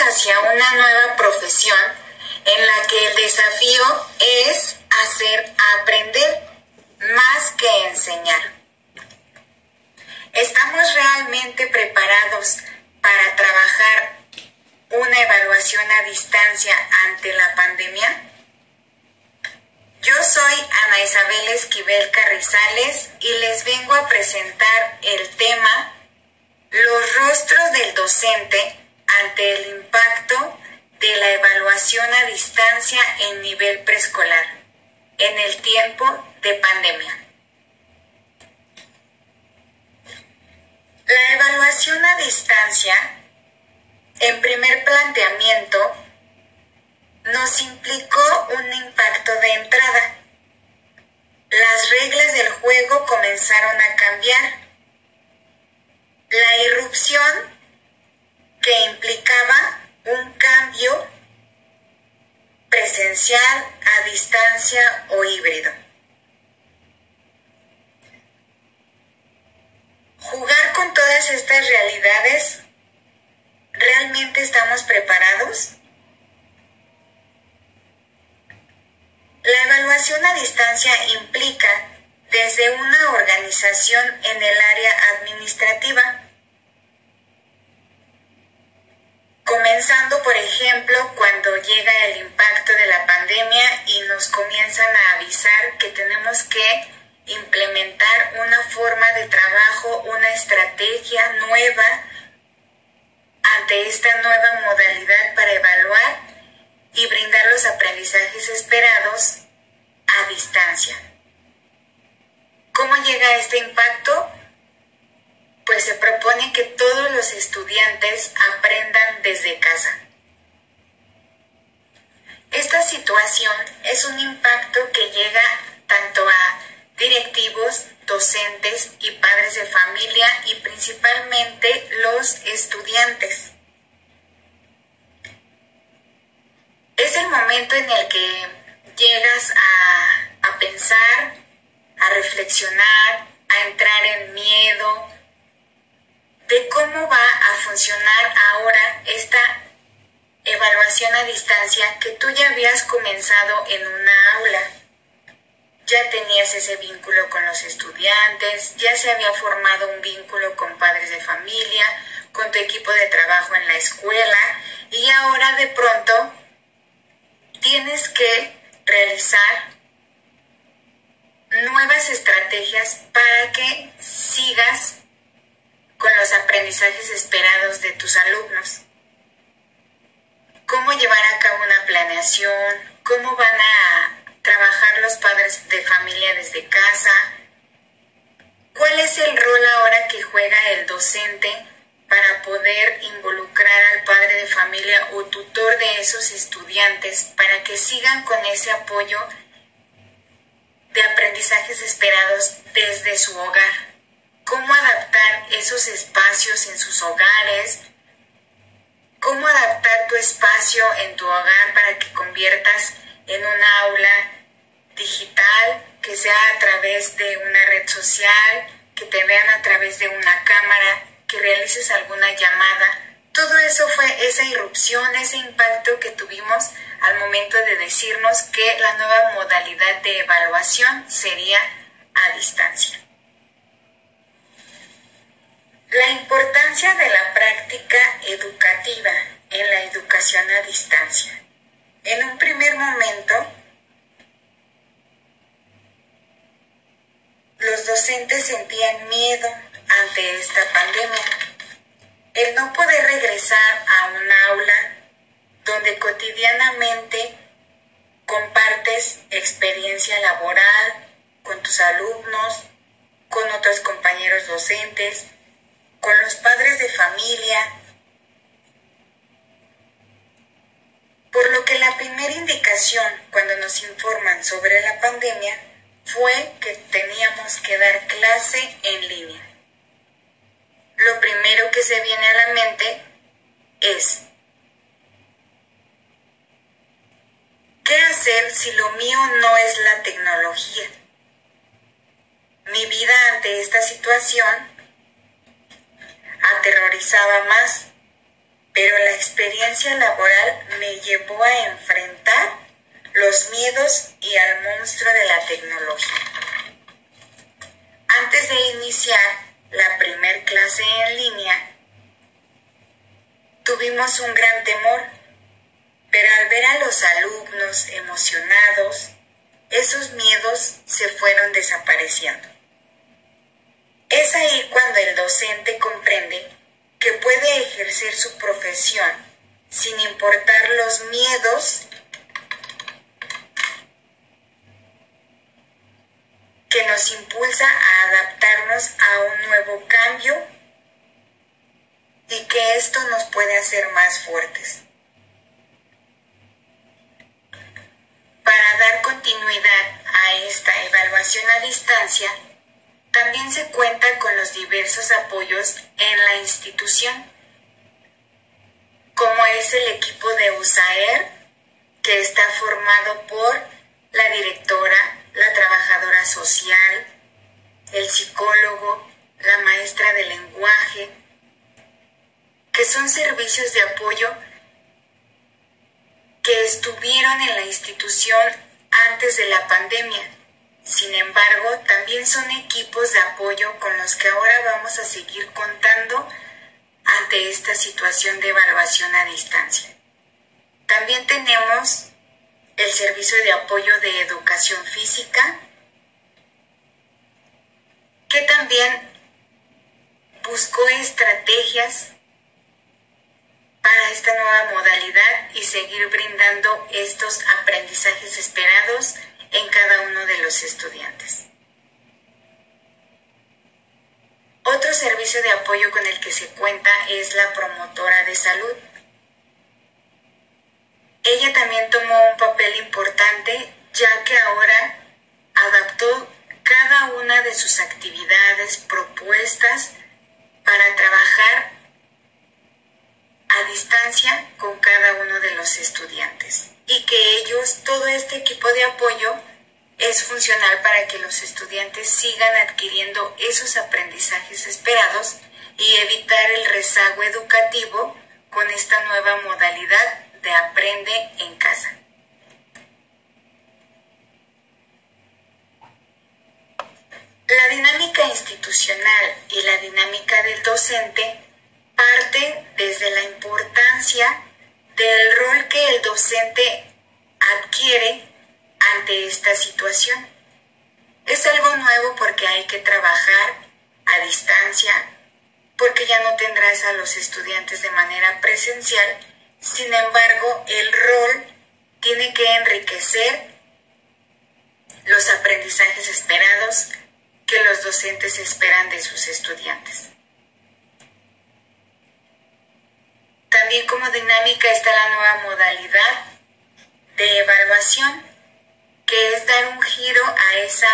hacia una nueva profesión en la que el desafío es hacer aprender más que enseñar. ¿Estamos realmente preparados para trabajar una evaluación a distancia ante la pandemia? Yo soy Ana Isabel Esquivel Carrizales y les vengo a presentar el tema Los rostros del docente ante el impacto de la evaluación a distancia en nivel preescolar en el tiempo de pandemia. La evaluación a distancia, en primer planteamiento, nos implicó un impacto de entrada. Las reglas del juego comenzaron a cambiar. La irrupción que implicaba un cambio presencial, a o híbrido. Jugar con todas estas realidades, ¿realmente estamos preparados? La evaluación a distancia implica desde una organización en el área administrativa, por ejemplo cuando llega el impacto de la pandemia y nos comienzan a avisar que tenemos que implementar una forma de trabajo, una estrategia nueva ante esta nueva modalidad para evaluar y brindar los aprendizajes esperados a distancia. ¿Cómo llega este impacto? Pues se propone que todos los estudiantes aprendan desde casa. Esta situación es un impacto que llega tanto a directivos, docentes y padres de familia y principalmente los estudiantes. es el momento en el que llegas a, a pensar, a reflexionar, a entrar en miedo de cómo va a funcionar ahora esta evaluación a distancia que tú ya habías comenzado en una aula. Ya tenías ese vínculo con los estudiantes, ya se había formado un vínculo con padres de familia, con tu equipo de trabajo en la escuela y ahora de pronto tienes que realizar nuevas estrategias para que sigas con los aprendizajes esperados de tus alumnos. Cómo llevar a cabo una planeación, cómo van a trabajar los padres de familia desde casa, cuál es el rol ahora que juega el docente para poder involucrar al padre de familia o tutor de esos estudiantes para que sigan con ese apoyo de aprendizajes esperados desde su hogar. Cómo adaptar esos espacios en sus hogares, cómo adaptar tu espacio en tu hogar para que conviertas en una aula digital, que sea a través de una red social, que te vean a través de una cámara, que realices alguna llamada. Todo eso fue esa irrupción, ese impacto que tuvimos al momento de decirnos que la nueva modalidad de evaluación sería a distancia. La importancia de la práctica educativa en la educación a distancia. En un primer momento, los docentes sentían miedo ante esta pandemia. El no poder regresar a un aula donde cotidianamente compartes experiencia laboral con tus alumnos, con otros compañeros docentes, con los padres de familia. Por lo que la primera indicación cuando nos informan sobre la pandemia fue que teníamos que dar clase en línea lo primero que se viene a la mente es, ¿qué hacer si lo mío no es la tecnología? Mi vida ante esta situación aterrorizaba más pero la experiencia laboral me llevó a enfrentar los miedos y al monstruo de la tecnología. Antes de iniciar la primer clase en línea, tuvimos un gran temor, pero al ver a los alumnos emocionados, esos miedos se fueron desapareciendo. Es ahí cuando el docente comprende que puede ejercer su profesión sin importar los miedos que nos impulsa a adaptarnos a un nuevo cambio y que esto nos puede hacer más fuertes. Para dar continuidad a esta evaluación a distancia, también se cuenta con los diversos apoyos en la institución, como es el equipo de USAER, que está formado por la directora, la trabajadora social, el psicólogo, la maestra de lenguaje, que son servicios de apoyo que estuvieron en la institución antes de la pandemia sin embargo, también son equipos de apoyo con los que ahora vamos a seguir contando ante esta situación de evaluación a distancia. También tenemos el servicio de apoyo de educación física, que también buscó estrategias para esta nueva modalidad y seguir brindando estos aprendizajes esperados en cada uno de los estudiantes. Otro servicio de apoyo con el que se cuenta es la promotora de salud. Ella también tomó un papel importante ya que ahora adaptó cada una de sus actividades propuestas para trabajar a distancia con cada uno de los estudiantes y que ellos, todo este equipo de apoyo, es funcional para que los estudiantes sigan adquiriendo esos aprendizajes esperados y evitar el rezago educativo con esta nueva modalidad de aprende en casa. La dinámica institucional y la dinámica del docente parte desde la importancia del rol que el docente adquiere ante esta situación. Es algo nuevo porque hay que trabajar a distancia, porque ya no tendrás a los estudiantes de manera presencial, sin embargo el rol tiene que enriquecer los aprendizajes esperados que los docentes esperan de sus estudiantes. También como dinámica está la nueva modalidad de evaluación, que es dar un giro a esa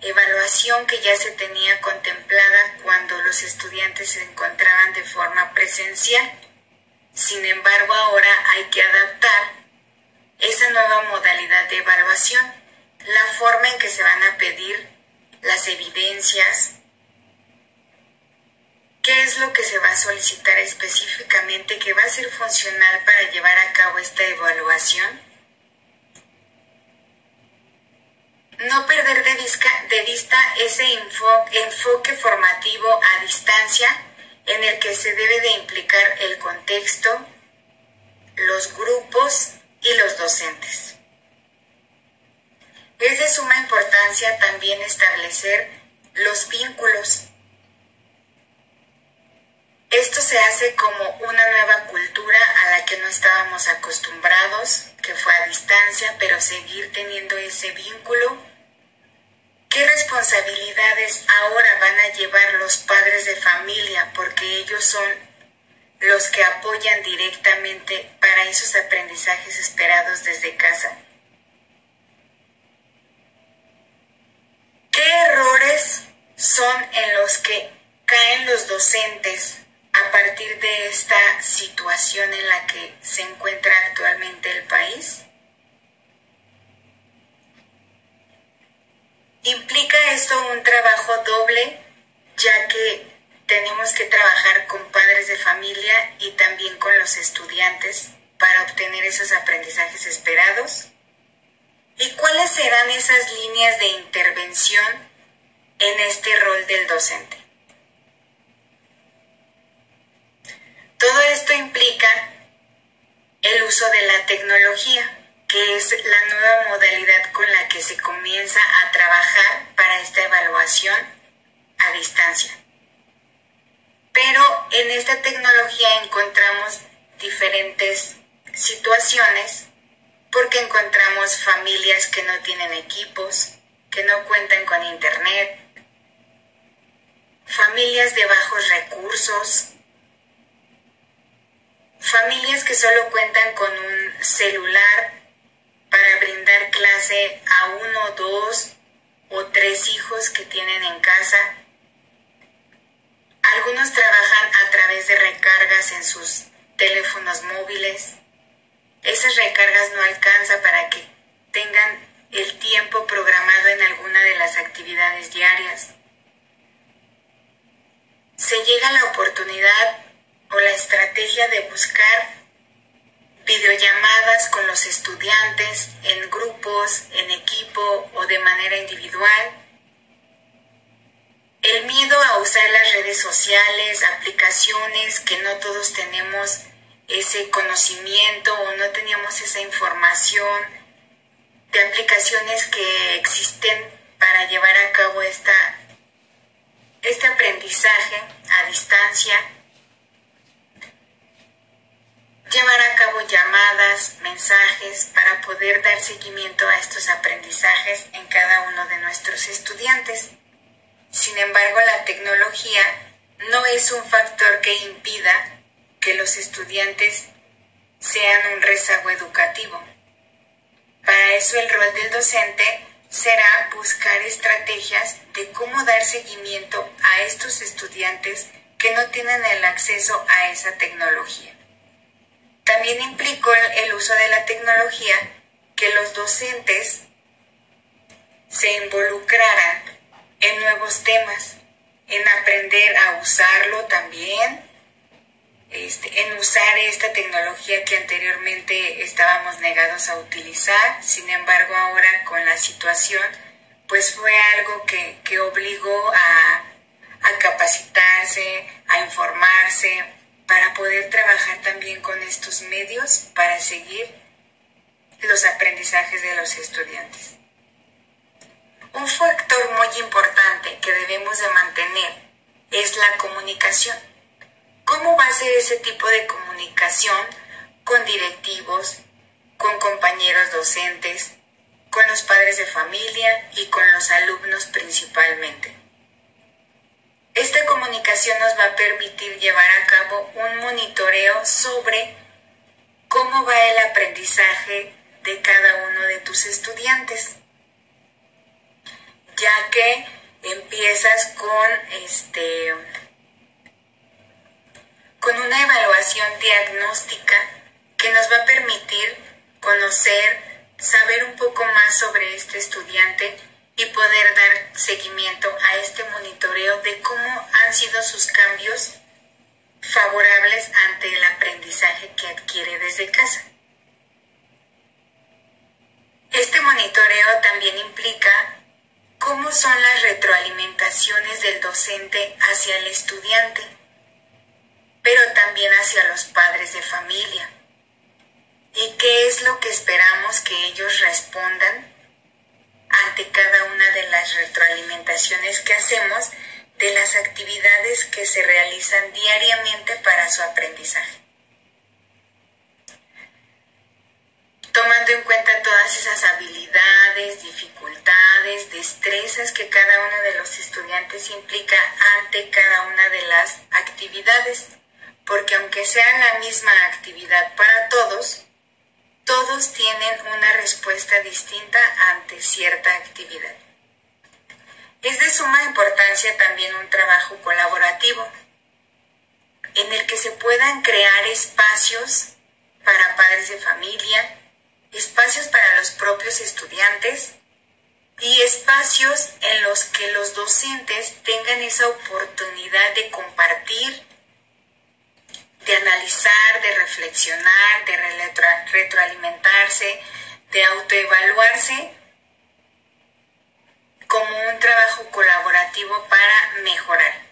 evaluación que ya se tenía contemplada cuando los estudiantes se encontraban de forma presencial. Sin embargo, ahora hay que adaptar esa nueva modalidad de evaluación, la forma en que se van a pedir las evidencias, ¿Qué es lo que se va a solicitar específicamente que va a ser funcional para llevar a cabo esta evaluación? No perder de vista, ese enfoque formativo a distancia en el que se debe de implicar el contexto, los grupos y los docentes. Es de suma importancia también establecer los vínculos esto se hace como una nueva cultura a la que no estábamos acostumbrados, que fue a distancia, pero seguir teniendo ese vínculo. ¿Qué responsabilidades ahora van a llevar los padres de familia? Porque ellos son los que apoyan directamente para esos aprendizajes esperados desde casa. ¿Qué errores son en los que caen los docentes a partir de esta situación en la que se encuentra actualmente el país? ¿Implica esto un trabajo doble, ya que tenemos que trabajar con padres de familia y también con los estudiantes para obtener esos aprendizajes esperados? ¿Y cuáles serán esas líneas de intervención en este rol del docente? Todo esto implica el uso de la tecnología, que es la nueva modalidad con la que se comienza a trabajar para esta evaluación a distancia. Pero en esta tecnología encontramos diferentes situaciones porque encontramos familias que no tienen equipos, que no cuentan con internet, familias de bajos recursos, familias que solo cuentan con un celular para brindar clase a uno, dos o tres hijos que tienen en casa. Algunos trabajan a través de recargas en sus teléfonos móviles. Esas recargas no alcanzan para que tengan el tiempo programado en alguna de las actividades diarias. Se llega la oportunidad la estrategia de buscar videollamadas con los estudiantes en grupos, en equipo o de manera individual. El miedo a usar las redes sociales, aplicaciones que no todos tenemos ese conocimiento o no teníamos esa información de aplicaciones que existen para llevar a cabo esta, este aprendizaje a distancia llevar a cabo llamadas, mensajes para poder dar seguimiento a estos aprendizajes en cada uno de nuestros estudiantes. Sin embargo, la tecnología no es un factor que impida que los estudiantes sean un rezago educativo. Para eso el rol del docente será buscar estrategias de cómo dar seguimiento a estos estudiantes que no tienen el acceso a esa tecnología. También implicó el uso de la tecnología que los docentes se involucraran en nuevos temas, en aprender a usarlo también, este, en usar esta tecnología que anteriormente estábamos negados a utilizar. Sin embargo, ahora con la situación, pues fue algo que, que obligó a, a capacitarse, a informarse, para poder trabajar también con estos medios para seguir los aprendizajes de los estudiantes. Un factor muy importante que debemos de mantener es la comunicación. ¿Cómo va a ser ese tipo de comunicación con directivos, con compañeros docentes, con los padres de familia y con los alumnos principalmente? Esta comunicación nos va a permitir llevar a cabo un monitoreo sobre cómo va el aprendizaje de cada uno de tus estudiantes, ya que empiezas con este con una evaluación diagnóstica que nos va a permitir conocer, saber un poco más sobre este estudiante y poder dar seguimiento a este monitoreo de cómo han sido sus cambios favorables ante el aprendizaje que adquiere desde casa. Este monitoreo también implica cómo son las retroalimentaciones del docente hacia el estudiante, pero también hacia los padres de familia. ¿Y qué es lo que esperamos que ellos respondan ante cada una de las retroalimentaciones que hacemos de las actividades que se realizan diariamente para su aprendizaje. Tomando en cuenta todas esas habilidades, dificultades, destrezas que cada uno de los estudiantes implica ante cada una de las actividades, porque aunque sea la misma actividad para todos, todos tienen una respuesta distinta ante cierta actividad. Suma importancia también un trabajo colaborativo en el que se puedan crear espacios para padres de familia, espacios para los propios estudiantes y espacios en los que los docentes tengan esa oportunidad de compartir, de analizar, de reflexionar, de retroalimentarse, de autoevaluarse como un trabajo colaborativo para mejorar.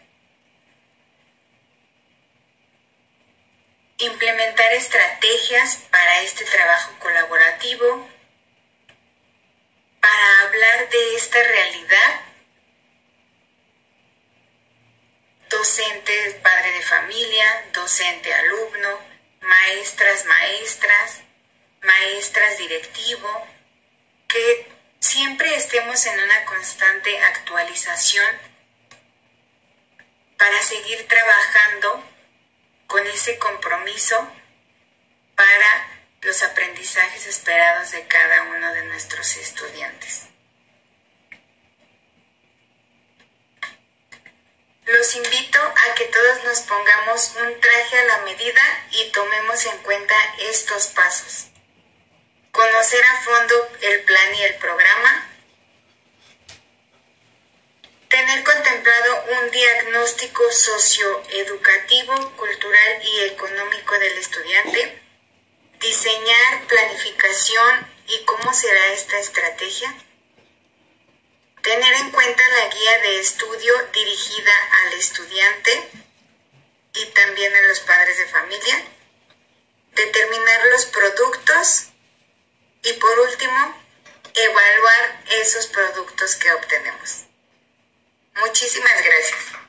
Implementar estrategias para este trabajo colaborativo, para hablar de esta realidad. Docente, padre de familia, docente, alumno, maestras, maestras, maestras, directivo, que siempre estemos en una constante actualización para seguir trabajando con ese compromiso para los aprendizajes esperados de cada uno de nuestros estudiantes. Los invito a que todos nos pongamos un traje a la medida y tomemos en cuenta estos pasos. Conocer a fondo el plan y el programa. Tener contemplado un diagnóstico socioeducativo, cultural y económico del estudiante. Diseñar planificación y cómo será esta estrategia, tener en cuenta la guía de estudio dirigida al estudiante y también a los padres de familia, determinar los productos y por último, evaluar esos productos que obtenemos. Muchísimas gracias.